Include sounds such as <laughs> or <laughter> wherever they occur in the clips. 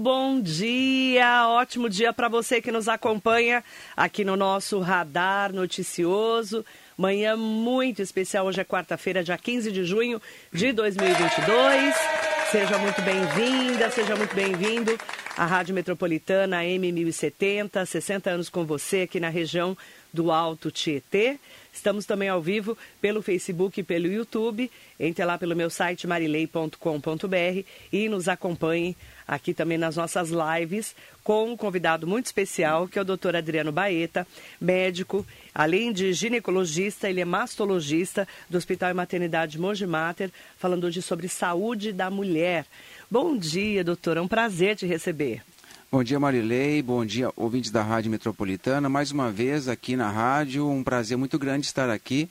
bom dia, ótimo dia para você que nos acompanha aqui no nosso radar noticioso. Manhã muito especial, hoje é quarta-feira, dia 15 de junho de 2022. Seja muito bem-vinda, seja muito bem-vindo à Rádio Metropolitana M1070, 60 anos com você aqui na região do Alto Tietê. Estamos também ao vivo pelo Facebook e pelo YouTube. Entre lá pelo meu site marilei.com.br e nos acompanhe aqui também nas nossas lives com um convidado muito especial, que é o doutor Adriano Baeta, médico, além de ginecologista, ele é mastologista do Hospital e Maternidade Monge Mater, falando hoje sobre saúde da mulher. Bom dia, doutor, é um prazer te receber. Bom dia, Marilei. Bom dia, ouvintes da Rádio Metropolitana. Mais uma vez aqui na rádio, um prazer muito grande estar aqui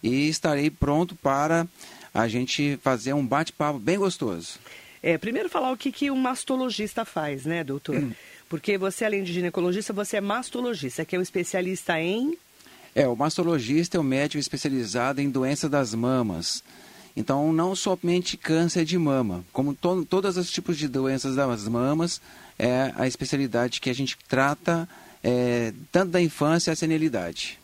e estarei pronto para a gente fazer um bate-papo bem gostoso. É, primeiro falar o que, que um mastologista faz, né, doutor? Hum. Porque você, além de ginecologista, você é mastologista, que é um especialista em... É, o mastologista é o médico especializado em doenças das mamas. Então, não somente câncer de mama, como to todos os tipos de doenças das mamas, é a especialidade que a gente trata é, tanto da infância à senilidade.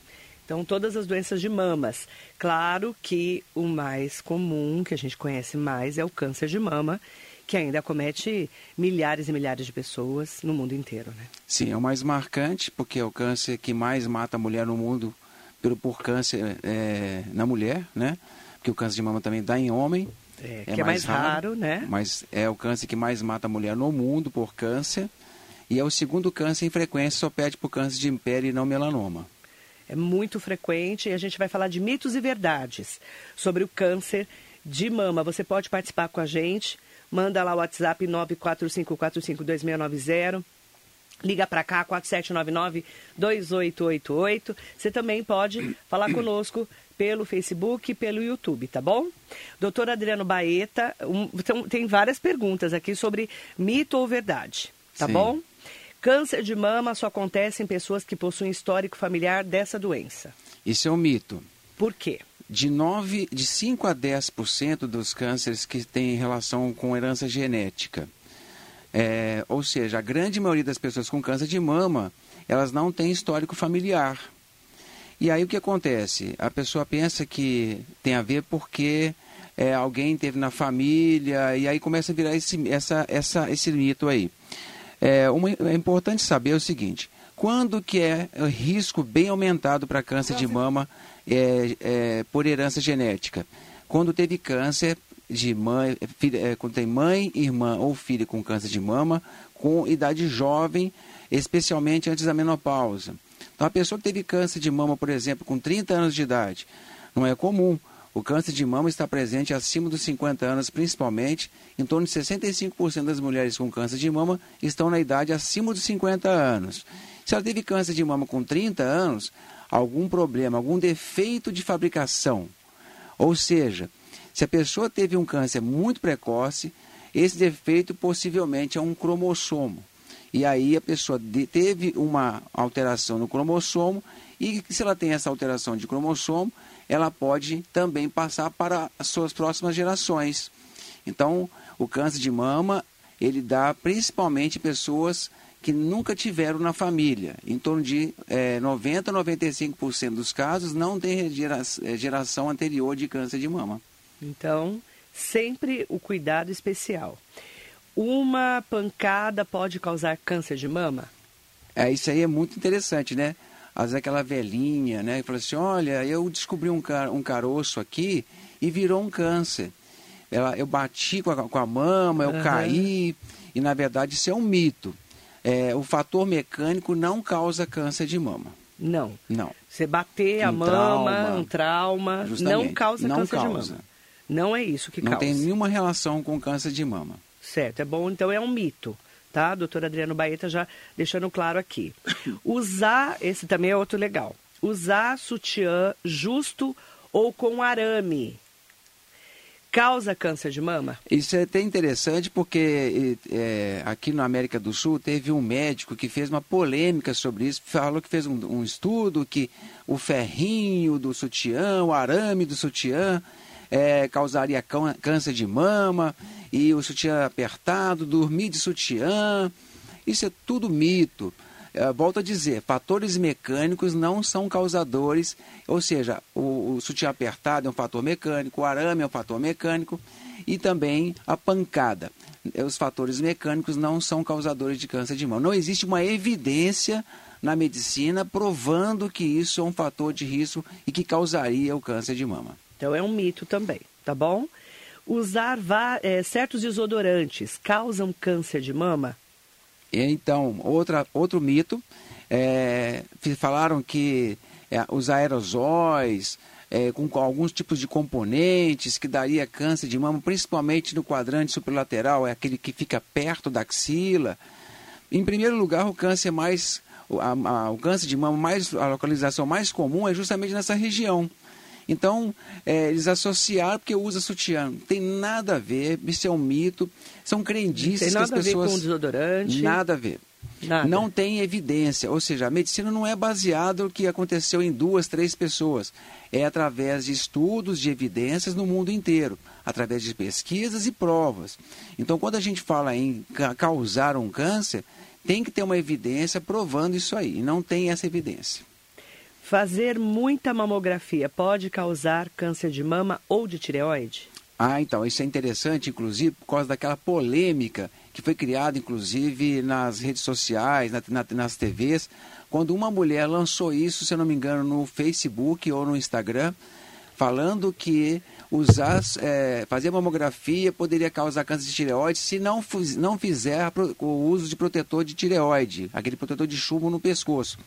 Então, todas as doenças de mamas. Claro que o mais comum, que a gente conhece mais, é o câncer de mama, que ainda acomete milhares e milhares de pessoas no mundo inteiro, né? Sim, é o mais marcante, porque é o câncer que mais mata a mulher no mundo pelo, por câncer é, na mulher, né? Porque o câncer de mama também dá em homem, é, é que é mais, raro, raro, né? Mas é o câncer que mais mata a mulher no mundo por câncer. E é o segundo câncer em frequência, só pede por câncer de pele e não melanoma. É muito frequente e a gente vai falar de mitos e verdades sobre o câncer de mama. Você pode participar com a gente, manda lá o WhatsApp 945452690. Liga para cá, 4799-2888. Você também pode falar <clears throat> conosco pelo Facebook e pelo YouTube, tá bom? Doutor Adriano Baeta, um, tem várias perguntas aqui sobre mito ou verdade, tá Sim. bom? Câncer de mama só acontece em pessoas que possuem histórico familiar dessa doença. Isso é um mito. Por quê? De, 9, de 5 a 10% dos cânceres que têm relação com herança genética. É, ou seja, a grande maioria das pessoas com câncer de mama, elas não têm histórico familiar. E aí o que acontece? A pessoa pensa que tem a ver porque é, alguém teve na família, e aí começa a virar esse, essa, essa, esse mito aí. É, uma, é importante saber o seguinte, quando que é risco bem aumentado para câncer de mama é, é, por herança genética? Quando teve câncer de mãe, filha, é, quando tem mãe, irmã ou filha com câncer de mama, com idade jovem, especialmente antes da menopausa. Então, a pessoa que teve câncer de mama, por exemplo, com 30 anos de idade, não é comum. O câncer de mama está presente acima dos 50 anos, principalmente. Em torno de 65% das mulheres com câncer de mama estão na idade acima dos 50 anos. Se ela teve câncer de mama com 30 anos, algum problema, algum defeito de fabricação. Ou seja, se a pessoa teve um câncer muito precoce, esse defeito possivelmente é um cromossomo. E aí a pessoa teve uma alteração no cromossomo e se ela tem essa alteração de cromossomo, ela pode também passar para as suas próximas gerações. Então, o câncer de mama, ele dá principalmente pessoas que nunca tiveram na família. Em torno de é, 90 a 95% dos casos não tem gera, é, geração anterior de câncer de mama. Então, sempre o cuidado especial uma pancada pode causar câncer de mama? É, isso aí é muito interessante, né? Às vezes aquela velhinha, né? Fala assim, olha, eu descobri um, car um caroço aqui e virou um câncer. Ela, eu bati com a, com a mama, eu uhum. caí, e na verdade isso é um mito. É, o fator mecânico não causa câncer de mama. Não. Não. Você bater um a mama, trauma, um trauma, não causa não câncer causa. de mama. Não é isso que não causa. Não tem nenhuma relação com câncer de mama. Certo, é bom, então é um mito, tá? Doutor Adriano Baeta já deixando claro aqui. <coughs> Usar, esse também é outro legal, usar sutiã justo ou com arame causa câncer de mama? Isso é até interessante porque é, aqui na América do Sul teve um médico que fez uma polêmica sobre isso, falou que fez um, um estudo que o ferrinho do sutiã, o arame do sutiã é, causaria câncer de mama e o sutiã apertado, dormir de sutiã. Isso é tudo mito. É, volto a dizer, fatores mecânicos não são causadores, ou seja, o, o sutiã apertado é um fator mecânico, o arame é um fator mecânico e também a pancada. Os fatores mecânicos não são causadores de câncer de mama. Não existe uma evidência na medicina provando que isso é um fator de risco e que causaria o câncer de mama. Então é um mito também, tá bom? Usar é, certos desodorantes causam câncer de mama? Então, outra, outro mito, é, falaram que é, os aerosóis, é, com, com, alguns tipos de componentes que daria câncer de mama, principalmente no quadrante superlateral, é aquele que fica perto da axila. Em primeiro lugar, o câncer mais a, a, o câncer de mama mais a localização mais comum é justamente nessa região. Então, é, eles associaram porque usa sutiã. Não tem nada a ver, isso é um mito. São crendices que as pessoas... Nada a ver com desodorante. Nada a ver. Nada. Não tem evidência, ou seja, a medicina não é baseada no que aconteceu em duas, três pessoas. É através de estudos, de evidências no mundo inteiro, através de pesquisas e provas. Então, quando a gente fala em causar um câncer, tem que ter uma evidência provando isso aí. E não tem essa evidência. Fazer muita mamografia pode causar câncer de mama ou de tireoide? Ah, então, isso é interessante, inclusive, por causa daquela polêmica que foi criada, inclusive, nas redes sociais, na, na, nas TVs, quando uma mulher lançou isso, se eu não me engano, no Facebook ou no Instagram, falando que usar, é, fazer mamografia poderia causar câncer de tireoide se não, não fizer o uso de protetor de tireoide, aquele protetor de chumbo no pescoço.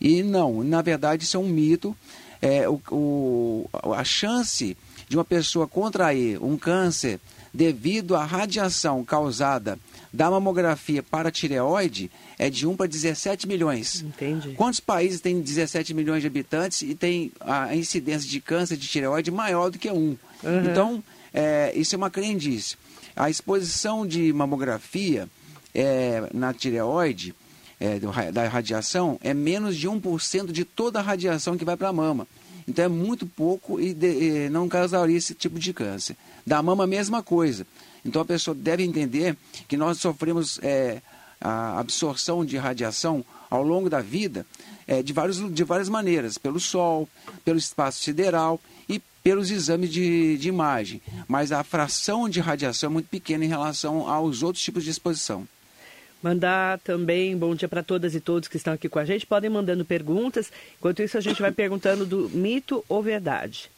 E não, na verdade isso é um mito. É, o, o, a chance de uma pessoa contrair um câncer devido à radiação causada da mamografia para tireoide é de 1 para 17 milhões. Entendi. Quantos países têm 17 milhões de habitantes e tem a incidência de câncer de tireoide maior do que um? Uhum. Então, é, isso é uma crendice. A exposição de mamografia é, na tireoide é, da radiação é menos de 1% de toda a radiação que vai para a mama. Então é muito pouco e, de, e, não causaria esse tipo de câncer. Da mama, a mesma coisa. Então a pessoa deve entender que nós sofremos é, a absorção de radiação ao longo da vida é, de, vários, de várias maneiras, pelo sol, pelo espaço sideral e pelos exames de, de imagem. Mas a fração de radiação é muito pequena em relação aos outros tipos de exposição. Mandar também bom dia para todas e todos que estão aqui com a gente. Podem mandando perguntas. Enquanto isso, a gente vai perguntando do mito ou verdade.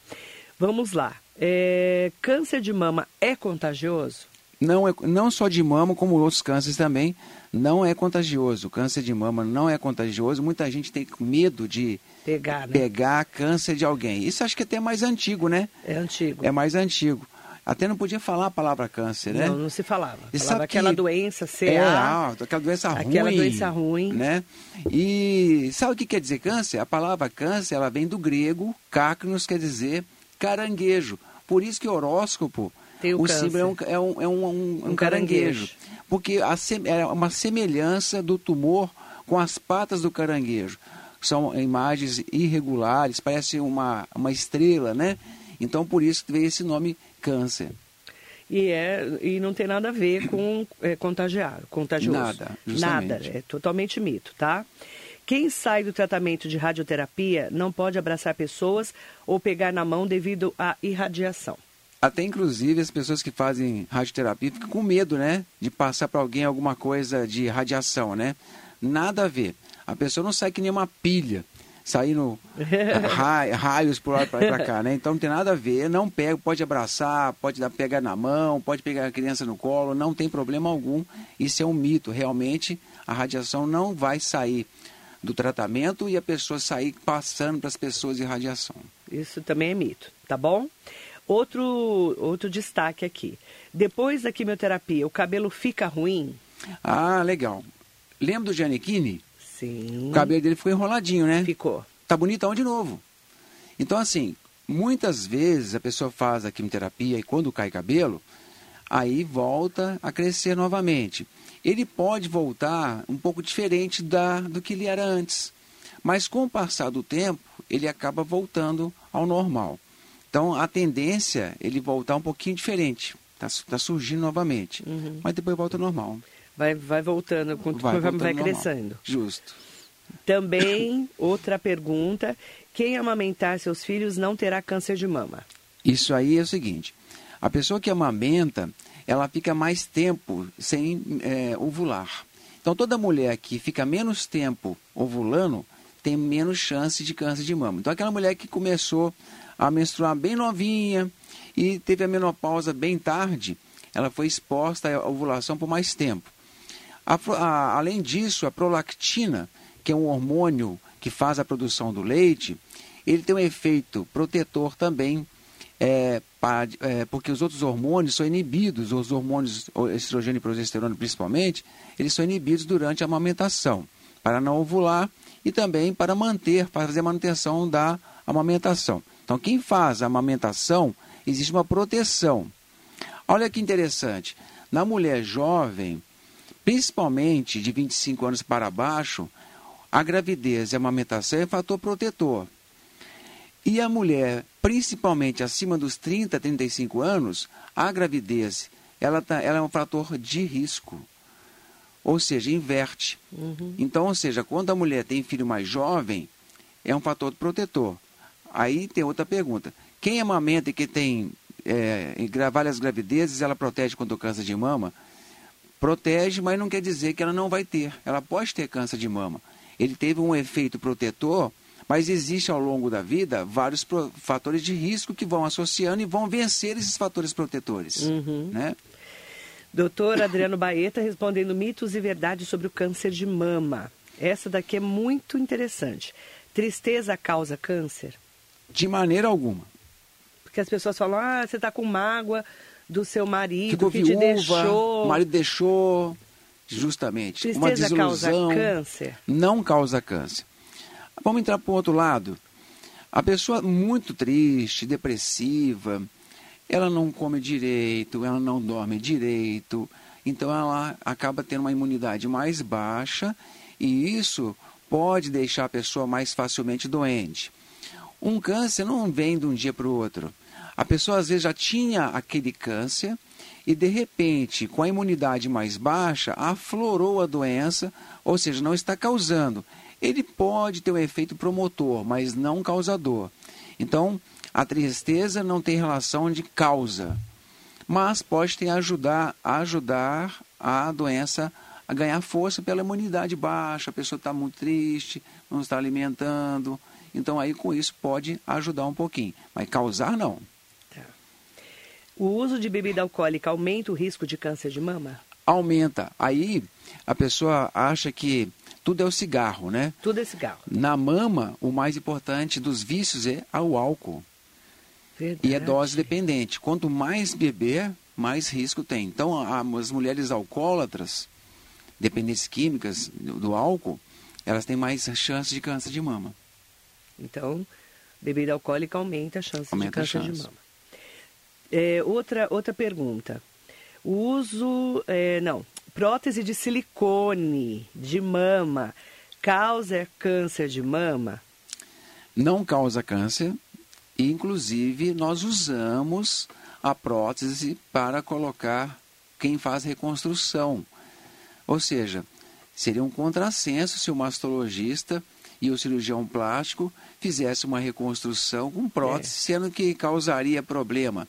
Vamos lá. É, câncer de mama é contagioso? Não, é, não só de mama, como outros cânceres também, não é contagioso. O câncer de mama não é contagioso. Muita gente tem medo de pegar, né? pegar câncer de alguém. Isso acho que é até mais antigo, né? É antigo. É mais antigo. Até não podia falar a palavra câncer, né? Não, não se falava. E falava aquela que... doença CA. É, ah, aquela doença ruim. Aquela doença ruim. Né? E sabe o que quer dizer câncer? A palavra câncer, ela vem do grego, cácnios quer dizer caranguejo. Por isso que horóscopo, Tem o, o símbolo é um, é um, é um, um, um caranguejo. caranguejo. Porque a, é uma semelhança do tumor com as patas do caranguejo. São imagens irregulares, parece uma, uma estrela, né? Então, por isso que veio esse nome câncer. E, é, e não tem nada a ver com é, contagiar, contagioso. Nada, justamente. Nada, é totalmente mito, tá? Quem sai do tratamento de radioterapia não pode abraçar pessoas ou pegar na mão devido à irradiação. Até inclusive as pessoas que fazem radioterapia ficam com medo, né? De passar para alguém alguma coisa de radiação, né? Nada a ver. A pessoa não sai que nem uma pilha saindo <laughs> raios por lá para cá, né? Então não tem nada a ver, não pega, pode abraçar, pode dar, pegar na mão, pode pegar a criança no colo, não tem problema algum. Isso é um mito, realmente a radiação não vai sair do tratamento e a pessoa sair passando para as pessoas de radiação. Isso também é mito, tá bom? Outro, outro destaque aqui. Depois da quimioterapia, o cabelo fica ruim? Ah, legal. Lembra do Giannichini? Sim. O cabelo dele ficou enroladinho, né? Ficou. Tá bonitão de novo. Então, assim, muitas vezes a pessoa faz a quimioterapia e quando cai cabelo, aí volta a crescer novamente. Ele pode voltar um pouco diferente da, do que ele era antes. Mas com o passar do tempo, ele acaba voltando ao normal. Então, a tendência é ele voltar um pouquinho diferente. está tá surgindo novamente. Uhum. Mas depois volta ao normal. Vai, vai voltando, Vai vai, voltando vai ao normal. crescendo. Justo. Também, <laughs> outra pergunta: quem amamentar seus filhos não terá câncer de mama? Isso aí é o seguinte: a pessoa que amamenta, ela fica mais tempo sem é, ovular. Então, toda mulher que fica menos tempo ovulando tem menos chance de câncer de mama. Então, aquela mulher que começou a menstruar bem novinha e teve a menopausa bem tarde, ela foi exposta à ovulação por mais tempo. A a- além disso, a prolactina, que é um hormônio que faz a produção do leite, ele tem um efeito protetor também, é, pa- é, porque os outros hormônios são inibidos, os hormônios estrogênio e progesterona principalmente, eles são inibidos durante a amamentação, para não ovular e também para manter, para fazer a manutenção da amamentação. Então, quem faz a amamentação, existe uma proteção. Olha que interessante, na mulher jovem, principalmente de 25 anos para baixo, a gravidez e a amamentação é fator protetor. E a mulher, principalmente acima dos 30, 35 anos, a gravidez, ela, tá, ela é um fator de risco. Ou seja, inverte. Então, ou seja, quando a mulher tem filho mais jovem, é um fator protetor. Aí tem outra pergunta. Quem amamenta e que tem é, gra- várias gravidezes, ela protege contra o câncer de mama? Protege, mas não quer dizer que ela não vai ter. Ela pode ter câncer de mama. Ele teve um efeito protetor, mas existe ao longo da vida vários fatores de risco que vão associando e vão vencer esses fatores protetores. Né? Doutor Adriano Baeta respondendo mitos e verdades sobre o câncer de mama. Essa daqui é muito interessante. Tristeza causa câncer? De maneira alguma. Porque as pessoas falam, ah, você está com mágoa do seu marido Ficou que te viúva, deixou. o marido deixou, justamente. uma Tristeza causa desilusão. câncer? Não causa câncer. Vamos entrar para o outro lado. A pessoa muito triste, depressiva, ela não come direito, ela não dorme direito, então ela acaba tendo uma imunidade mais baixa e isso pode deixar a pessoa mais facilmente doente. Um câncer não vem de um dia para o outro. A pessoa às vezes já tinha aquele câncer e de repente, com a imunidade mais baixa, aflorou a doença, ou seja, não está causando. Ele pode ter um efeito promotor, mas não causador. Então, a tristeza não tem relação de causa, mas pode ter ajudar, ajudar a doença a ganhar força pela imunidade baixa, a pessoa está muito triste, não está alimentando. Então aí com isso pode ajudar um pouquinho, mas causar não. O uso de bebida alcoólica aumenta o risco de câncer de mama? Aumenta. Aí a pessoa acha que tudo é o cigarro, né? Tudo é cigarro. Na mama, o mais importante dos vícios é o álcool. Verdade. E é dose dependente. Quanto mais beber, mais risco tem. Então, as mulheres alcoólatras, dependentes químicas do, álcool, elas têm mais chance de câncer de mama. Então, bebida alcoólica aumenta a chance Aumenta de câncer de chance. mama. É, outra, outra pergunta. O uso, é, não, prótese de silicone de mama causa câncer de mama? Não causa câncer. Inclusive, nós usamos a prótese para colocar quem faz reconstrução. Ou seja, seria um contrassenso se o mastologista e o cirurgião plástico fizesse uma reconstrução com prótese, sendo que causaria problema.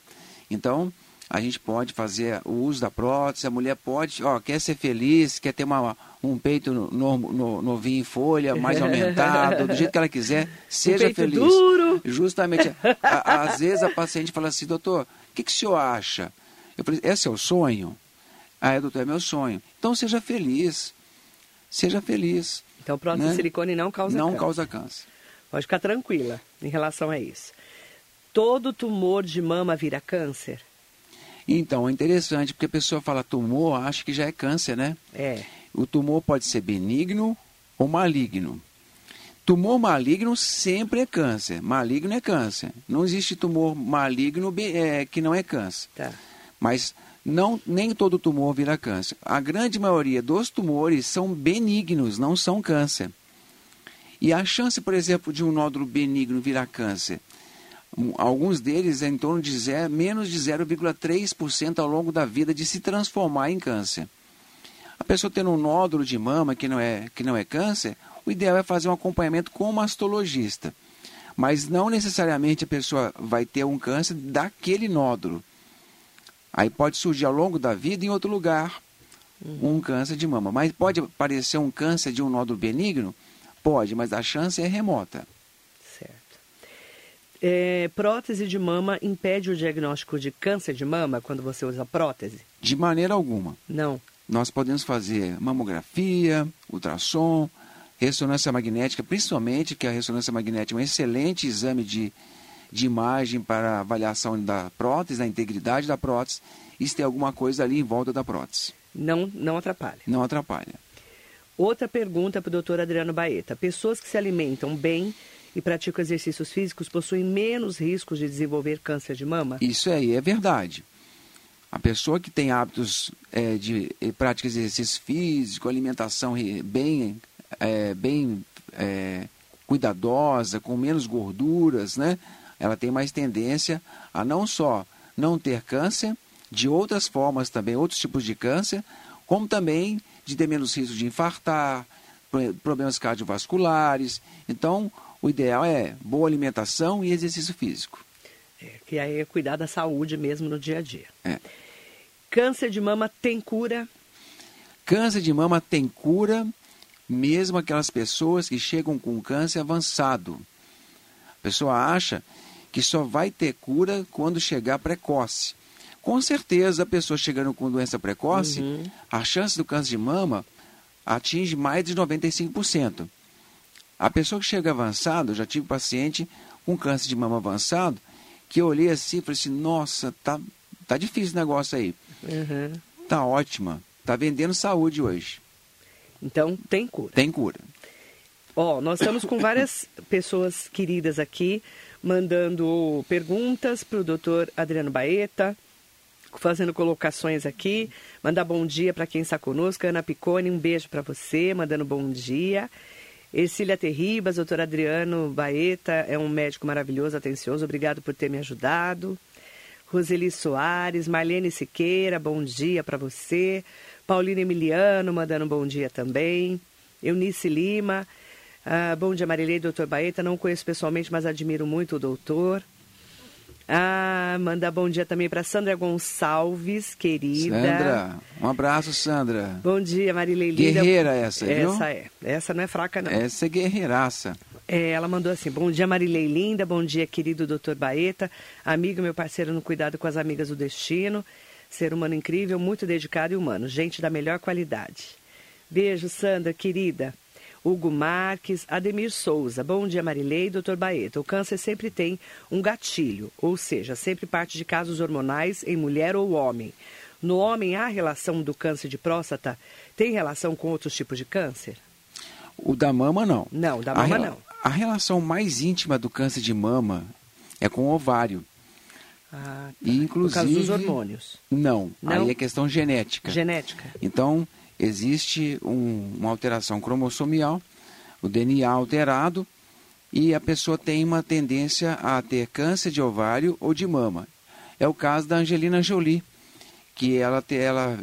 Então, a gente pode fazer o uso da prótese, a mulher pode, ó, quer ser feliz, quer ter uma, um peito no, no- novinho em folha, mais <laughs> aumentado, do jeito que ela quiser, seja peito feliz. duro. Justamente. a- às vezes a paciente fala assim, doutor, o que, que o senhor acha? Eu falei, esse é o sonho? Ah, é, doutor, é meu sonho. Então seja feliz. Seja feliz. Então, prótese Né? de silicone não causa Não câncer. causa câncer. Pode ficar tranquila em relação a isso. Todo tumor de mama vira câncer? Então, é interessante, porque a pessoa fala tumor, acha que já é câncer, né? É. O tumor pode ser benigno ou maligno. Tumor maligno sempre é câncer. Maligno é câncer. Não existe tumor maligno é, que não é câncer. Tá. Mas não, nem todo tumor vira câncer. A grande maioria dos tumores são benignos, não são câncer. E a chance, por exemplo, de um nódulo benigno virar câncer? Alguns deles é em torno de zero, menos de 0,3% ao longo da vida de se transformar em câncer. A pessoa tendo um nódulo de mama que não é, que não é câncer, o ideal é fazer um acompanhamento com o mastologista. Mas não necessariamente a pessoa vai ter um câncer daquele nódulo. Aí pode surgir ao longo da vida em outro lugar um câncer de mama. Mas pode aparecer um câncer de um nódulo benigno? Pode, mas a chance é remota. É, prótese de mama impede o diagnóstico de câncer de mama quando você usa prótese? De maneira alguma. Não. Nós podemos fazer mamografia, ultrassom, ressonância magnética, principalmente que a ressonância magnética é um excelente exame de, de imagem para avaliação da prótese, da integridade da prótese, e se tem alguma coisa ali em volta da prótese. Não, não atrapalha. Não atrapalha. Outra pergunta para o doutor Adriano Baeta. Pessoas que se alimentam bem e praticam exercícios físicos possuem menos riscos de desenvolver câncer de mama? Isso aí é verdade. A pessoa que tem hábitos é, de eh, prática de exercício físico, alimentação bem, é, bem é, cuidadosa, com menos gorduras, né? Ela tem mais tendência a não só não ter câncer, de outras formas também, outros tipos de câncer, como também de ter menos risco de infartar, problemas cardiovasculares. Então, o ideal é boa alimentação e exercício físico. É, que aí é cuidar da saúde mesmo no dia a dia. É. Câncer de mama tem cura? Câncer de mama tem cura, mesmo aquelas pessoas que chegam com câncer avançado. A pessoa acha que só vai ter cura quando chegar precoce. Com certeza, a pessoa chegando com doença precoce, uhum. a chance do câncer de mama atinge mais de 95%. A pessoa que chega avançado, já tive paciente com câncer de mama avançado, que eu olhei assim e falei assim, nossa, tá, tá difícil o negócio aí. Uhum. Tá ótima. Tá vendendo saúde hoje. Então, tem cura. Tem cura. Ó, oh, nós estamos com várias pessoas queridas aqui, mandando perguntas para o doutor Adriano Baeta, fazendo colocações aqui. Mandar bom dia para quem está conosco. Ana Picone, um beijo para você, mandando bom dia. Ercília Terribas, doutor Adriano Baeta, é um médico maravilhoso, atencioso. Obrigado por ter me ajudado. Roseli Soares, Marlene Siqueira, bom dia para você. Paulina Emiliano, mandando bom dia também. Eunice Lima, ah, bom dia Marilei, doutor Baeta. Não conheço pessoalmente, mas admiro muito o doutor. Ah, manda bom dia também para Sandra Gonçalves, querida. Sandra, um abraço, Sandra. Bom dia, Marilei Guerreira essa, viu? Essa é. Essa não é fraca, não. Essa é guerreiraça. É, ela mandou assim: Bom dia, Marilei Linda. Bom dia, querido doutor Baeta. Amigo, meu parceiro no cuidado com as amigas do destino. Ser humano incrível, muito dedicado e humano. Gente da melhor qualidade. Beijo, Sandra, querida. Hugo Marques, Ademir Souza. Bom dia, Marilei e doutor Baeta. O câncer sempre tem um gatilho, ou seja, sempre parte de casos hormonais em mulher ou homem. No homem, há relação do câncer de próstata? Tem relação com outros tipos de câncer? O da mama, não. Não, da mama, a não. A relação mais íntima do câncer de mama é com o ovário. Ah, tá. E, inclusive, Por causa dos hormônios? Não, não, aí é questão genética. Genética. Então, existe um, uma alteração cromossomial, o DNA alterado, e a pessoa tem uma tendência a ter câncer de ovário ou de mama. É o caso da Angelina Jolie, que ela, ela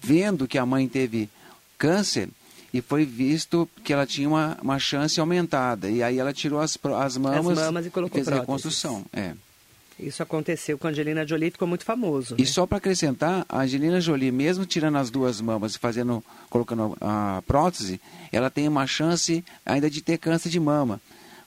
vendo que a mãe teve câncer e foi visto que ela tinha uma, uma chance aumentada. E aí ela tirou as, as mamas, as mamas e colocou e fez a reconstrução. É. Isso aconteceu com a Angelina Jolie, ficou muito famoso. E né? só para acrescentar, a Angelina Jolie, mesmo tirando as duas mamas e fazendo, colocando a prótese, ela tem uma chance ainda de ter câncer de mama.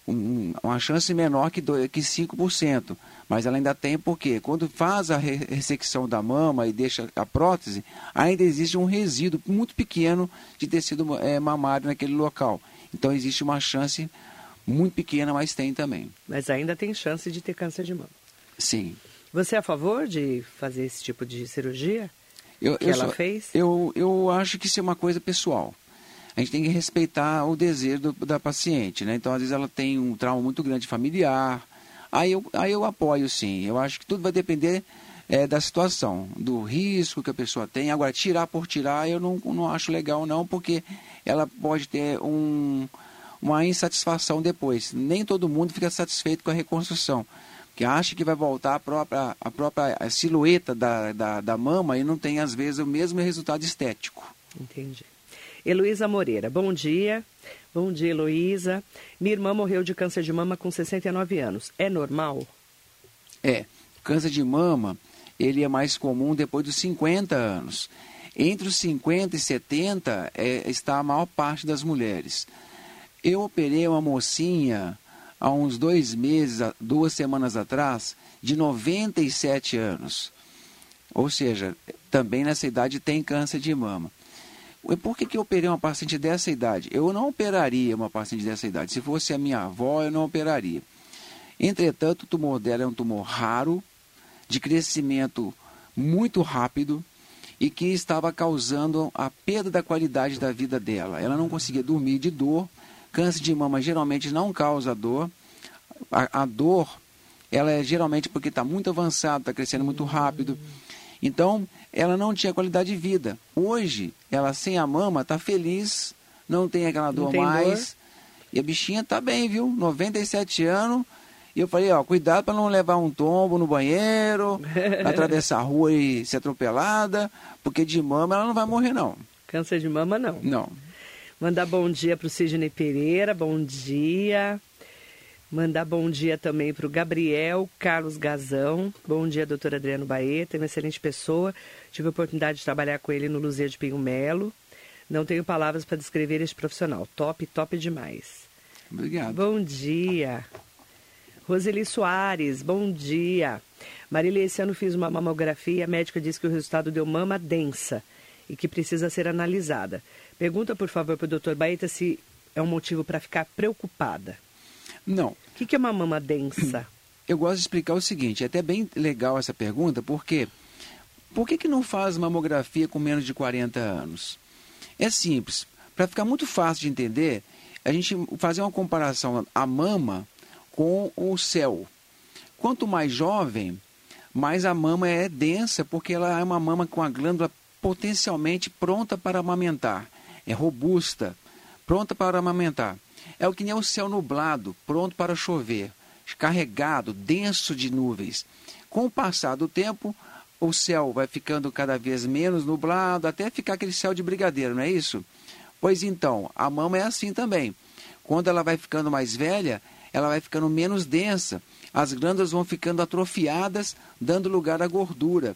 Um, uma chance menor que, do, que 5%. Mas ela ainda tem porque quando faz a ressecção da mama e deixa a prótese, ainda existe um resíduo muito pequeno de tecido é, mamário naquele local. Então existe uma chance muito pequena, mas tem também. Mas ainda tem chance de ter câncer de mama. Sim. Você é a favor de fazer esse tipo de cirurgia? Eu, que eu ela sou, fez? Eu, eu acho que isso é uma coisa pessoal. A gente tem que respeitar o desejo do, da paciente, né? Então, às vezes, ela tem um trauma muito grande familiar. Aí eu, aí eu apoio, sim. Eu acho que tudo vai depender é, da situação, do risco que a pessoa tem. Agora, tirar por tirar, eu não, não acho legal, não, porque ela pode ter um, uma insatisfação depois. Nem todo mundo fica satisfeito com a reconstrução que acha que vai voltar a própria, a própria silhueta da, da, da mama e não tem, às vezes, o mesmo resultado estético. Entendi. Heloísa Moreira, bom dia. Bom dia, Heloísa. Minha irmã morreu de câncer de mama com 69 anos. É normal? É. Câncer de mama, ele é mais comum depois dos 50 anos. Entre os 50 e 70 é, está a maior parte das mulheres. Eu operei uma mocinha há uns dois meses, duas semanas atrás, de 97 anos. Ou seja, também nessa idade tem câncer de mama. Por que, que eu operei uma paciente dessa idade? Eu não operaria uma paciente dessa idade. Se fosse a minha avó, eu não operaria. Entretanto, o tumor dela é um tumor raro, de crescimento muito rápido e que estava causando a perda da qualidade da vida dela. Ela não conseguia dormir de dor. Câncer de mama geralmente não causa dor. A, a dor, ela é geralmente porque está muito avançado, está crescendo muito rápido. Então, ela não tinha qualidade de vida. Hoje, ela sem a mama está feliz, não tem aquela dor tem mais. Dor. E a bichinha está bem, viu? 97 anos. E eu falei, ó, cuidado para não levar um tombo no banheiro, <laughs> atravessar a rua e ser atropelada, porque de mama ela não vai morrer, não. Câncer de mama, não. Não. Mandar bom dia para o Sidney Pereira, bom dia. Mandar bom dia também para o Gabriel Carlos Gazão. Bom dia, doutor Adriano Baeta, uma excelente pessoa. Tive a oportunidade de trabalhar com ele no Luzia de Pinho Melo. Não tenho palavras para descrever este profissional. Top, top demais. Obrigado. Bom dia. Roseli Soares, bom dia. Marília, esse ano fiz uma mamografia. A médica disse que o resultado deu mama densa e que precisa ser analisada. Pergunta, por favor, para o doutor Baeta se é um motivo para ficar preocupada. Não. O que, que é uma mama densa? <clears throat> Eu gosto de explicar o seguinte, é até bem legal essa pergunta, porque por que, que não faz mamografia com menos de 40 anos? É simples. Para ficar muito fácil de entender, a gente fazer uma comparação a mama com o céu. Quanto mais jovem, mais a mama é densa, porque ela é uma mama com a glândula potencialmente pronta para amamentar. É robusta, pronta para amamentar. É o que nem o céu nublado, pronto para chover, carregado, denso de nuvens. Com o passar do tempo, o céu vai ficando cada vez menos nublado, até ficar aquele céu de brigadeiro, não é isso? Pois então, a mama é assim também. Quando ela vai ficando mais velha, ela vai ficando menos densa, as glândulas vão ficando atrofiadas, dando lugar à gordura.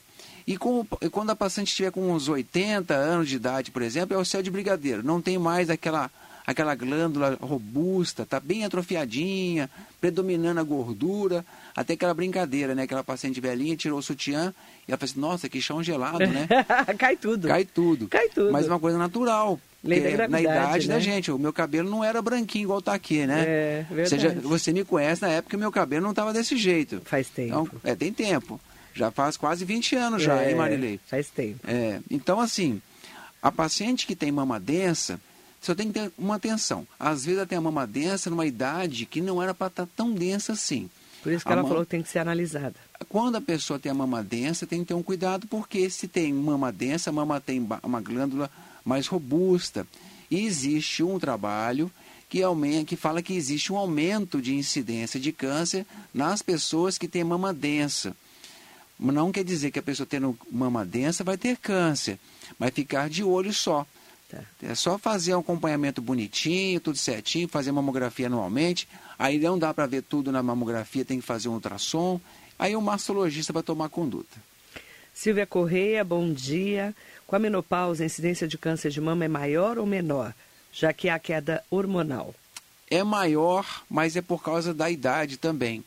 E quando a paciente estiver com uns 80 anos de idade, por exemplo, é o céu de brigadeiro, não tem mais aquela aquela glândula robusta, está bem atrofiadinha, predominando a gordura, até aquela brincadeira, né? Aquela paciente velhinha tirou o sutiã e ela falou assim, nossa, que chão gelado, né? <laughs> Cai tudo. Cai tudo. Cai tudo. Mas uma coisa natural. na idade né? da gente, o meu cabelo não era branquinho igual está aqui, né? É, verdade. Você, já, você me conhece na época que meu cabelo não estava desse jeito. Faz tempo. Então, é, tem tempo. Já faz quase 20 anos já, é, hein, Marilei? Faz tempo. É, então, assim, a paciente que tem mama densa, só tem que ter uma atenção. Às vezes ela tem a mama densa numa idade que não era para estar tá tão densa assim. Por isso que a ela mama... falou que tem que ser analisada. Quando a pessoa tem a mama densa, tem que ter um cuidado, porque se tem mama densa, a mama tem uma glândula mais robusta. E existe um trabalho que, aumenta, que fala que existe um aumento de incidência de câncer nas pessoas que têm mama densa. Não quer dizer que a pessoa tendo mama densa vai ter câncer, mas ficar de olho só. Tá. É só fazer um acompanhamento bonitinho, tudo certinho, fazer mamografia anualmente. Aí não dá para ver tudo na mamografia, tem que fazer um ultrassom. Aí o mastologista vai tomar conduta. Silvia Correia, bom dia. Com a menopausa, a incidência de câncer de mama é maior ou menor, já que há queda hormonal? É maior, mas é por causa da idade também.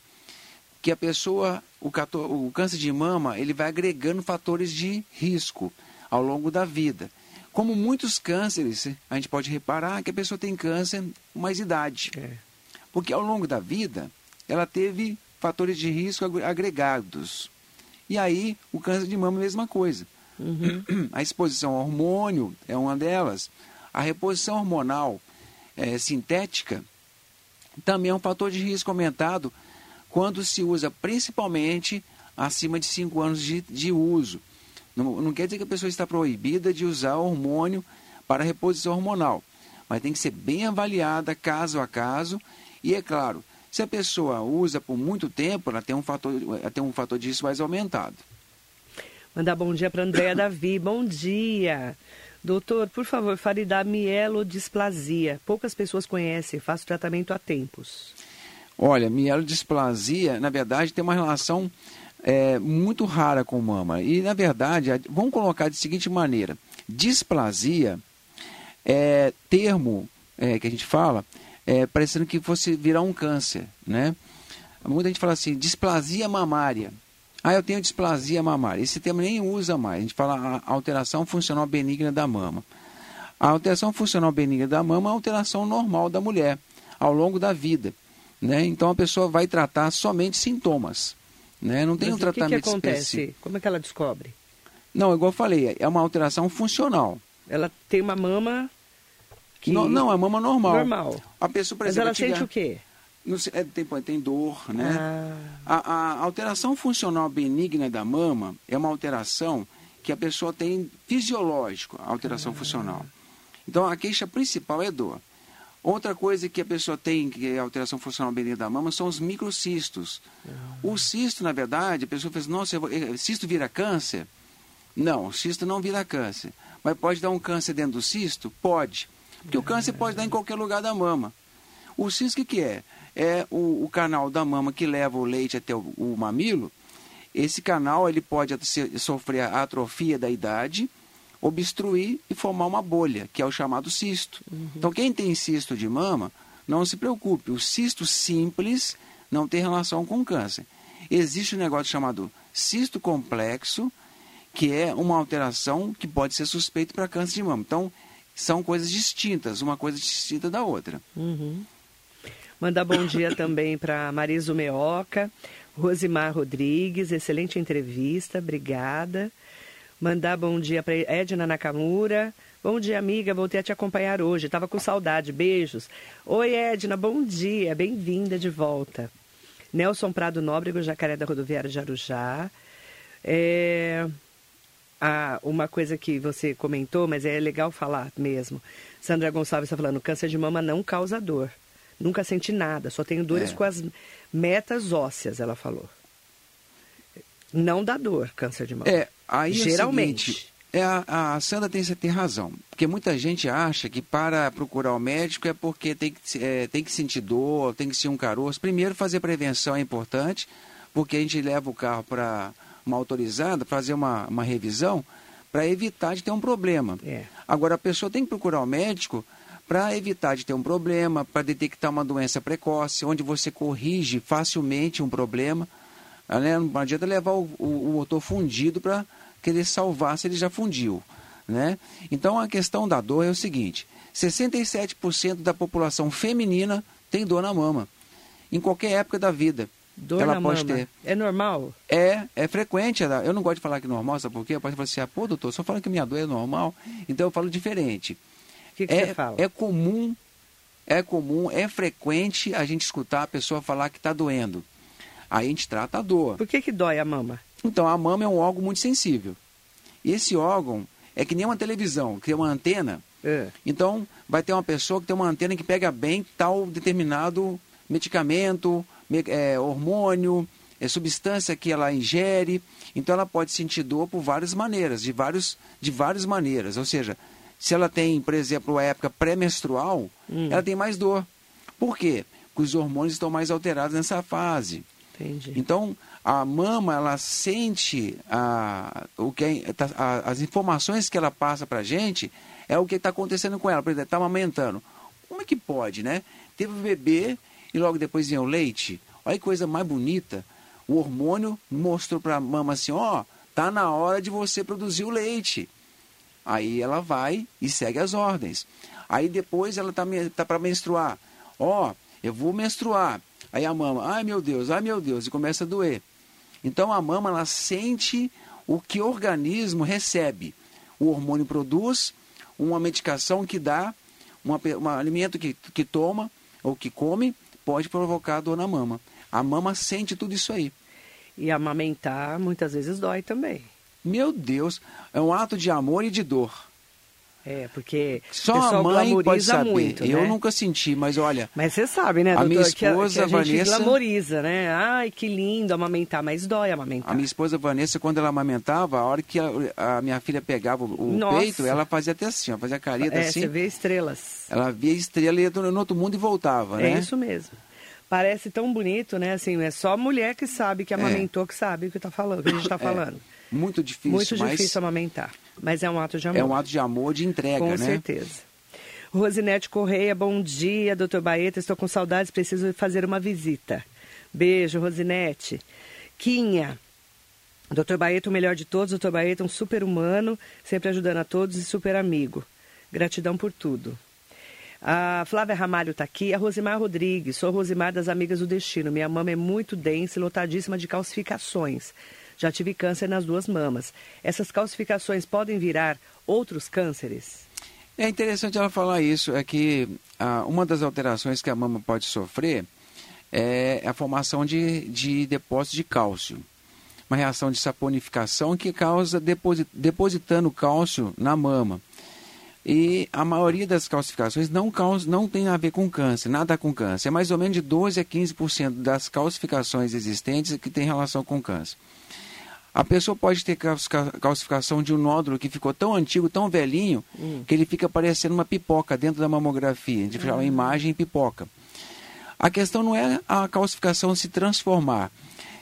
Que a pessoa, o, o câncer de mama, ele vai agregando fatores de risco ao longo da vida. Como muitos cânceres, a gente pode reparar que a pessoa tem câncer com mais idade. É. Porque ao longo da vida, ela teve fatores de risco agregados. E aí, o câncer de mama é a mesma coisa. Uhum. <clears throat> A exposição ao hormônio é uma delas. A reposição hormonal é, sintética também é um fator de risco aumentado quando se usa principalmente acima de 5 anos de, de uso. Não, não quer dizer que a pessoa está proibida de usar hormônio para reposição hormonal, mas tem que ser bem avaliada caso a caso. E é claro, Se a pessoa usa por muito tempo, ela tem um fator, ela tem um fator disso mais aumentado. Mandar bom dia para Andréa Davi. Bom dia. Doutor, por favor, fale da mielodisplasia. Poucas pessoas conhecem, faço tratamento há tempos. Olha, mielodisplasia, na verdade, tem uma relação é, muito rara com mama. E, na verdade, vamos colocar de seguinte maneira: displasia é termo é, que a gente fala, é, parecendo que fosse virar um câncer, né? Muita gente fala assim, displasia mamária. Ah, eu tenho displasia mamária. Esse termo nem usa mais. A gente fala alteração funcional benigna da mama. A alteração funcional benigna da mama é a alteração normal da mulher ao longo da vida. Né? Então a pessoa vai tratar somente sintomas. Né? Não tem Mas um tratamento que, que acontece? específico. Como é que ela descobre? Não, igual eu falei, é uma alteração funcional. Ela tem uma mama que... Não, não, é mama normal. Normal. A pessoa, por Mas exemplo, ela sente o quê? Sei, é, tem, tem dor, né? Ah, A, a alteração funcional benigna da mama é uma alteração que a pessoa tem fisiológico, a alteração funcional. Então a queixa principal é dor. Outra coisa que a pessoa tem, que é alteração funcional benigna da mama, são os microcistos. O cisto, na verdade, a pessoa fala, nossa, vou- eh, cisto vira câncer? Não, o cisto não vira câncer. Mas pode dar um câncer dentro do cisto? Pode. Porque o câncer pode dar em qualquer lugar da mama. O cisto o que, que é? É o, o canal da mama que leva o leite até o, o mamilo. Esse canal ele pode se- sofrer atrofia da idade, obstruir e formar uma bolha, que é o chamado cisto. Então, quem tem cisto de mama, não se preocupe. O cisto simples não tem relação com câncer. Existe um negócio chamado cisto complexo, que é uma alteração que pode ser suspeito para câncer de mama. Então, são coisas distintas, uma coisa distinta da outra. uhum. Mandar bom dia <coughs> também para Marisa Meoca, Rosimar Rodrigues, excelente entrevista, obrigada. Mandar bom dia para Edna Nakamura. Bom dia, amiga, voltei a te acompanhar hoje, estava com saudade, beijos. Oi, Edna, bom dia, bem-vinda de volta. Nelson Prado Nóbrego, Jacaré da Rodoviária de Arujá. É... Ah, uma coisa que você comentou, mas é legal falar mesmo. Sandra Gonçalves está falando, câncer de mama não causa dor. Nunca senti nada, só tenho dores É. com as metas ósseas, ela falou. Não dá dor, câncer de mama. É, aí Geralmente. É seguinte, é, a, a Sandra tem, tem razão. Porque muita gente acha que para procurar o médico é porque tem que, é, tem que sentir dor, tem que sentir um caroço. Primeiro, fazer prevenção é importante, porque a gente leva o carro para uma autorizada, fazer uma, uma revisão, para evitar de ter um problema. É. Agora, a pessoa tem que procurar o médico para evitar de ter um problema, para detectar uma doença precoce, onde você corrige facilmente um problema. Né? Não adianta levar o, o, o motor fundido para querer salvar se ele já fundiu. Né? Então, a questão da dor é o seguinte: 67% da população feminina tem dor na mama, em qualquer época da vida. Dor ela na pode mama. ter. É normal? É, é frequente. ela- Eu não gosto de falar que é normal, sabe por quê? Pode falar assim, ah, pô, doutor, só fala que minha dor é normal. Então eu falo diferente. O que, que é, você fala? é comum, é comum, é frequente a gente escutar a pessoa falar que está doendo. Aí a gente trata a dor. Por que, que dói a mama? Então a mama é um órgão muito sensível. E esse órgão é que nem uma televisão, que tem uma antena. É. Então vai ter uma pessoa que tem uma antena que pega bem tal determinado medicamento, me- é, hormônio, é, substância que ela ingere. Então ela pode sentir dor por várias maneiras, de, vários, de várias maneiras. Ou seja, se ela tem, por exemplo, a época pré-menstrual, Hum. ela tem mais dor. Por quê? Porque os hormônios estão mais alterados nessa fase. Entendi. Então, a mama, ela sente a, o que é- tá- a- as informações que ela passa para a gente é o que está acontecendo com ela. Por exemplo, está amamentando. Como é que pode, né? Teve o bebê e logo depois vinha o leite. Olha que coisa mais bonita. O hormônio mostrou para a mama assim, ó, tá na hora de você produzir o leite. Aí ela vai e segue as ordens. Aí depois ela tá, tá para menstruar. Ó, eu vou menstruar. Aí a mama, ai meu Deus, ai meu Deus, e começa a doer. Então a mama ela sente o que o organismo recebe. O hormônio produz, uma medicação que dá, uma um alimento que, que toma ou que come, pode provocar dor na mama. A mama sente tudo isso aí. E amamentar muitas vezes dói também. Meu Deus, é um ato de amor e de dor. É, porque só a mãe pode saber. Muito, eu né? nunca senti, mas olha. Mas você sabe, né, a doutor, minha esposa, que a, que a gente Vanessa, glamoriza, né? Ai, que lindo amamentar, mas dói amamentar. A minha esposa Vanessa, quando ela amamentava, a hora que a, a minha filha pegava o, o peito, ela fazia até assim, ó, fazia a careta é, assim. Você vê estrelas. Ela via estrela e ia no outro mundo e voltava, né? É isso mesmo. Parece tão bonito, né? Assim, é só mulher que sabe que amamentou, é. que sabe o que, tá falando, que a gente está falando. É. Muito difícil. Muito difícil amamentar. Mas é um ato de amor. É um ato de amor, de entrega, com né? Com certeza. Rosinete Correia, bom dia, doutor Baeta. Estou com saudades, preciso fazer uma visita. Beijo, Rosinete. Quinha. Doutor Baeta, o melhor de todos. Doutor Baeta, um super humano, sempre ajudando a todos e super amigo. Gratidão por tudo. A Flávia Ramalho está aqui. A Rosimar Rodrigues. Sou Rosimar das Amigas do Destino. Minha mama é muito densa e lotadíssima de calcificações. Já tive câncer nas duas mamas. Essas calcificações podem virar outros cânceres? É interessante ela falar isso, é que ah, uma das alterações que a mama pode sofrer é a formação de, de depósito de cálcio. Uma reação de saponificação que causa deposit, depositando cálcio na mama. E a maioria das calcificações não, causa, não tem a ver com câncer, nada com câncer. É mais ou menos de 12 a 15% das calcificações existentes que tem relação com câncer. A pessoa pode ter calcificação de um nódulo que ficou tão antigo, tão velhinho, hum. que ele fica parecendo uma pipoca dentro da mamografia. A gente chama a imagem pipoca. A questão não é a calcificação se transformar.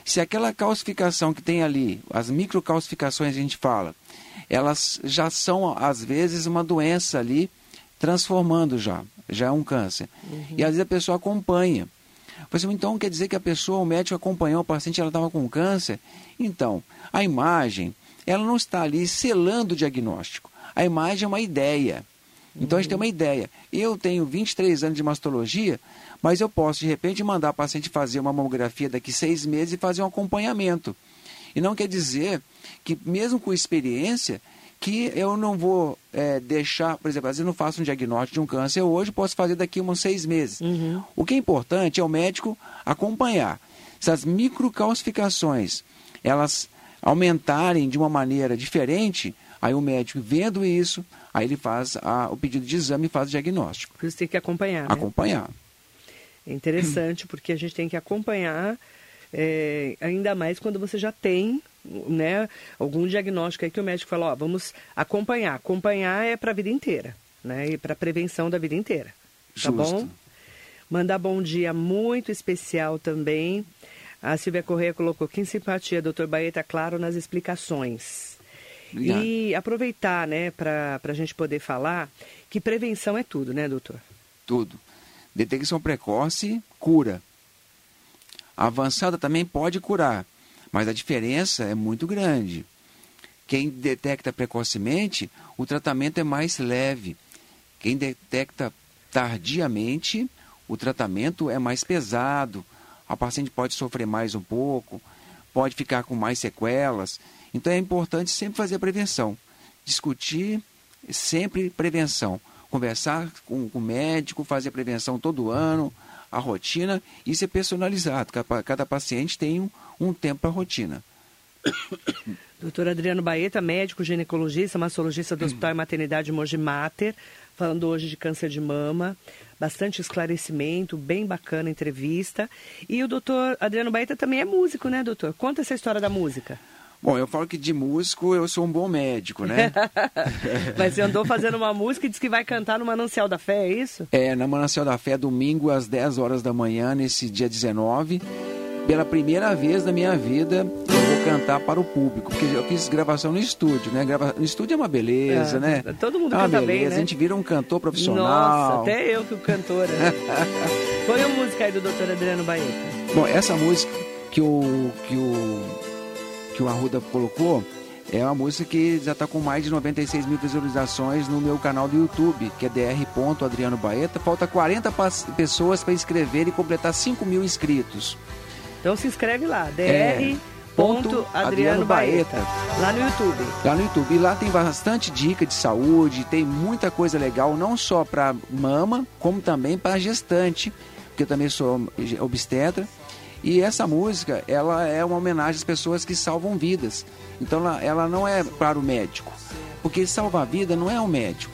Se aquela calcificação que tem ali, as microcalcificações a gente fala, elas já são, às vezes, uma doença ali, transformando já, já é um câncer. Uhum. E às vezes a pessoa acompanha. Você, então quer dizer que a pessoa, o médico acompanhou o paciente, ela estava com câncer? Então, a imagem, ela não está ali selando o diagnóstico. A imagem é uma ideia. Então a gente tem uma ideia. Eu tenho 23 anos de mastologia, mas eu posso de repente mandar o paciente fazer uma mamografia daqui seis meses e fazer um acompanhamento. E não quer dizer que, mesmo com experiência, que eu não vou é, deixar, por exemplo, às vezes eu não faço um diagnóstico de um câncer hoje, posso fazer daqui uns seis meses. Uhum. O que é importante é o médico acompanhar. Se as microcalcificações elas aumentarem de uma maneira diferente, aí o médico vendo isso, aí ele faz a, o pedido de exame e faz o diagnóstico. Por isso tem que acompanhar. Né? Acompanhar. É interessante, porque a gente tem que acompanhar, é, ainda mais quando você já tem né, algum diagnóstico aí que o médico fala, ó, vamos acompanhar. Acompanhar é para a vida inteira, né? E para prevenção da vida inteira. Tá Justo. bom? Mandar bom dia muito especial também. A Silvia Correia colocou que simpatia, doutor Baeta, claro nas explicações. Obrigado. E aproveitar, né, para a gente poder falar que prevenção é tudo, né, doutor? Tudo. Detecção precoce cura. Avançada também pode curar mas a diferença é muito grande. Quem detecta precocemente, o tratamento é mais leve. Quem detecta tardiamente, o tratamento é mais pesado. A paciente pode sofrer mais um pouco, pode ficar com mais sequelas. Então é importante sempre fazer a prevenção. Discutir sempre prevenção. Conversar com, o médico, fazer a prevenção todo ano, a rotina. Isso é personalizado. Cada, cada paciente tem um, um tempo para a rotina. <coughs> Doutor Adriano Baeta, médico ginecologista, mastologista do Hospital e Maternidade Mogi Mater, falando hoje de câncer de mama. Bastante esclarecimento, bem bacana a entrevista. E o doutor Adriano Baeta também é músico, né, doutor? Conta essa história da música. Bom, eu falo que de músico eu sou um bom médico, né? <laughs> Mas você andou fazendo uma música e disse que vai cantar no Manancial da Fé, é isso? É, no Manancial da Fé, domingo às 10 horas da manhã, nesse dia 19 pela primeira vez na minha vida, eu vou cantar para o público, porque eu fiz gravação no estúdio, né? Grava... No estúdio é uma beleza, é, né? Todo mundo é canta beleza. bem, né? A gente vira um cantor profissional. Nossa, até eu que o cantor. Né? <laughs> Põe a música aí do Dr. Adriano Baeta. Bom, essa música que o, que o, que o Arruda colocou é uma música que já está com mais de 96 mil visualizações no meu canal do YouTube, que é dr.adriano Baeta. Falta 40 pessoas para inscrever e completar 5 mil inscritos. Então se inscreve lá, dr. É. Ponto Adriano Baeta, lá no YouTube. Lá no YouTube. E lá tem bastante dica de saúde, tem muita coisa legal, não só para mama, como também para gestante, porque eu também sou obstetra. E essa música, ela é uma homenagem às pessoas que salvam vidas. Então ela, ela não é para o médico, porque salvar a vida não é o médico.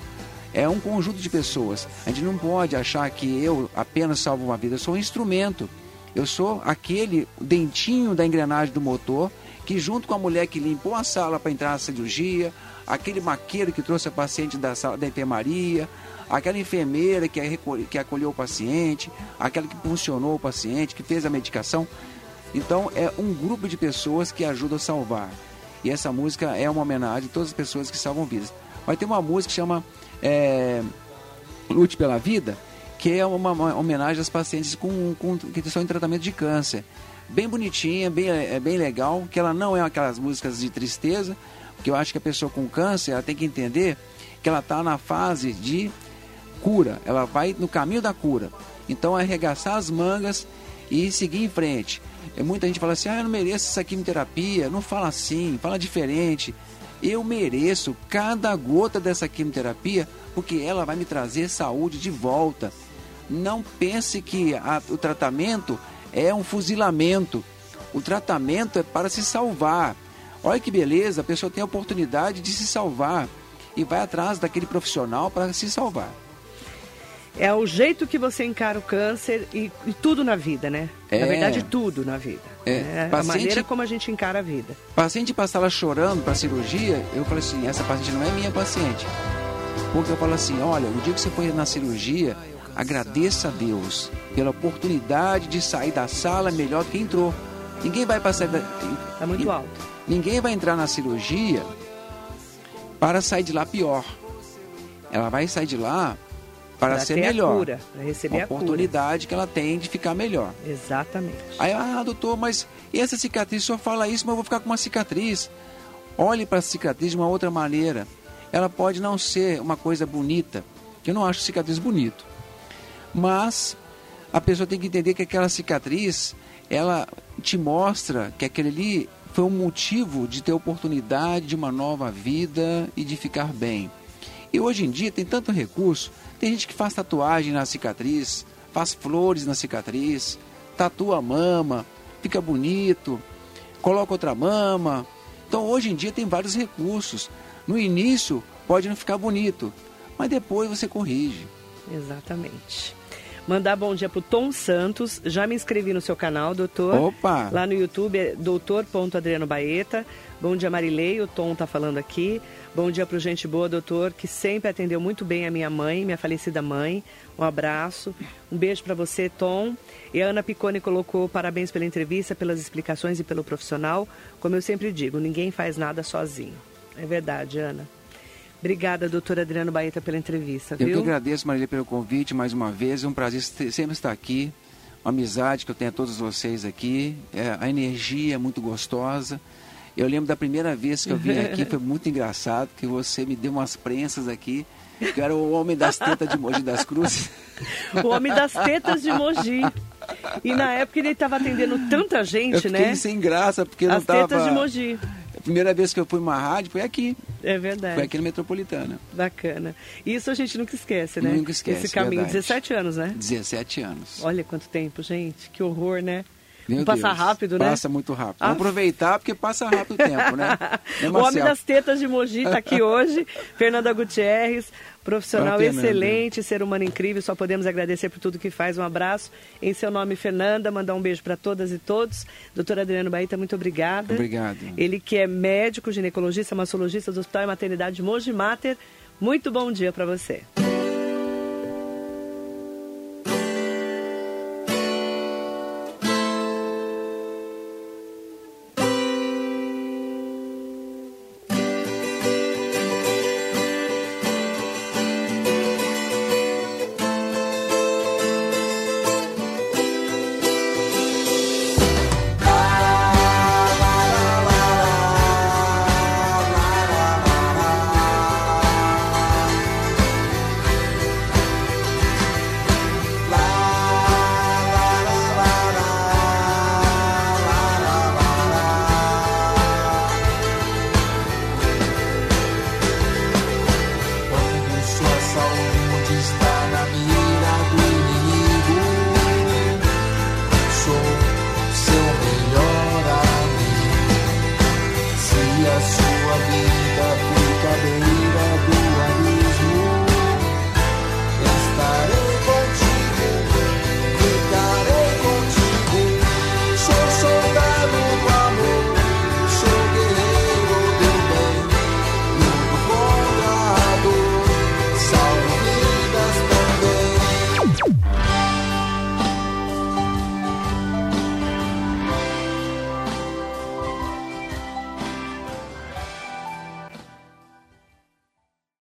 é um conjunto de pessoas. A gente não pode achar que eu apenas salvo uma vida, eu sou um instrumento. Eu sou aquele dentinho da engrenagem do motor que, junto com a mulher que limpou a sala para entrar na cirurgia, aquele maqueiro que trouxe a paciente da sala da enfermaria, aquela enfermeira que, que acolheu o paciente, aquela que funcionou o paciente, que fez a medicação. Então, é um grupo de pessoas que ajuda a salvar. E essa música é uma homenagem a todas as pessoas que salvam vidas. Vai ter uma música que chama é, Lute pela Vida, que é uma, uma homenagem às pacientes com, com, que estão em tratamento de câncer. Bem bonitinha, bem, é bem legal, que ela não é aquelas músicas de tristeza, porque eu acho que a pessoa com câncer ela tem que entender que ela está na fase de cura, ela vai no caminho da cura. Então, é arregaçar as mangas e seguir em frente. E muita gente fala assim: ah, eu não mereço essa quimioterapia. Não fala assim, fala diferente. Eu mereço cada gota dessa quimioterapia porque ela vai me trazer saúde de volta. Não pense que a, o tratamento é um fuzilamento. O tratamento é para se salvar. Olha que beleza, a pessoa tem a oportunidade de se salvar e vai atrás daquele profissional para se salvar. É o jeito que você encara o câncer e, e tudo na vida, né? É. Na verdade, tudo na vida. É. é paciente, a maneira como a gente encara a vida. Paciente passar lá chorando para cirurgia, eu falei assim, essa paciente não é minha paciente. Porque eu falo assim, olha, o dia que você foi na cirurgia, agradeça a Deus pela oportunidade de sair da sala melhor do que entrou. Ninguém vai passar... Está muito alto. Ninguém vai entrar na cirurgia para sair de lá pior. Ela vai sair de lá para ser melhor. Cura, para receber a oportunidade que ela tem de ficar melhor. Exatamente. Aí, ah, doutor, mas essa cicatriz? O senhor fala isso, mas eu vou ficar com uma cicatriz. Olhe para a cicatriz de uma outra maneira. Ela pode não ser uma coisa bonita, que eu não acho cicatriz bonito. Mas a pessoa tem que entender que aquela cicatriz, ela te mostra que aquele ali foi um motivo de ter oportunidade de uma nova vida e de ficar bem. E hoje em dia tem tanto recurso tem gente que faz tatuagem na cicatriz, faz flores na cicatriz, tatua a mama, fica bonito, coloca outra mama. Então hoje em dia tem vários recursos. No início pode não ficar bonito, mas depois você corrige. Exatamente. Mandar bom dia pro Tom Santos. Já me inscrevi no seu canal, doutor. Opa! Lá no YouTube é doutor.adriano Baeta. Bom dia, Marilei. O Tom tá falando aqui. Bom dia para o gente boa, doutor, que sempre atendeu muito bem a minha mãe, minha falecida mãe. Um abraço. Um beijo para você, Tom. E a Ana Picone colocou parabéns pela entrevista, pelas explicações e pelo profissional. Como eu sempre digo, ninguém faz nada sozinho. É verdade, Ana. Obrigada, doutor Adriano Baeta, pela entrevista. Viu? Eu que agradeço, Marília, pelo convite mais uma vez. É um prazer sempre estar aqui. Uma amizade que eu tenho a todos vocês aqui. É, a energia é muito gostosa. Eu lembro da primeira vez que eu vim aqui, <laughs> foi muito engraçado, que você me deu umas prensas aqui. Que era o homem das tetas de Mogi das Cruzes. O homem das tetas de Mogi. E na época ele estava atendendo tanta gente, eu né? sem graça, porque As não tava... tetas de Mogi. A primeira vez que eu fui numa rádio foi aqui. É verdade. Foi aqui na Metropolitana. Bacana. Isso a gente nunca esquece, né? Nunca esquece. Esse caminho. Verdade. 17 anos, né? 17 anos. Olha quanto tempo, gente. Que horror, né? Meu passa Deus, rápido, né? Passa muito rápido. Ah. Vamos aproveitar porque passa rápido o tempo, né? <laughs> O homem das tetas de Mogi está aqui hoje. <laughs> Fernanda Gutierrez, profissional excelente, ser humano incrível. Só podemos agradecer por tudo que faz. Um abraço. Em seu nome, Fernanda, mandar um beijo para todas e todos. Doutor Adriano Baita, muito obrigada. Obrigado. Ele que é médico, ginecologista, massologista do Hospital e Maternidade Mogi Mater. Muito bom dia para você.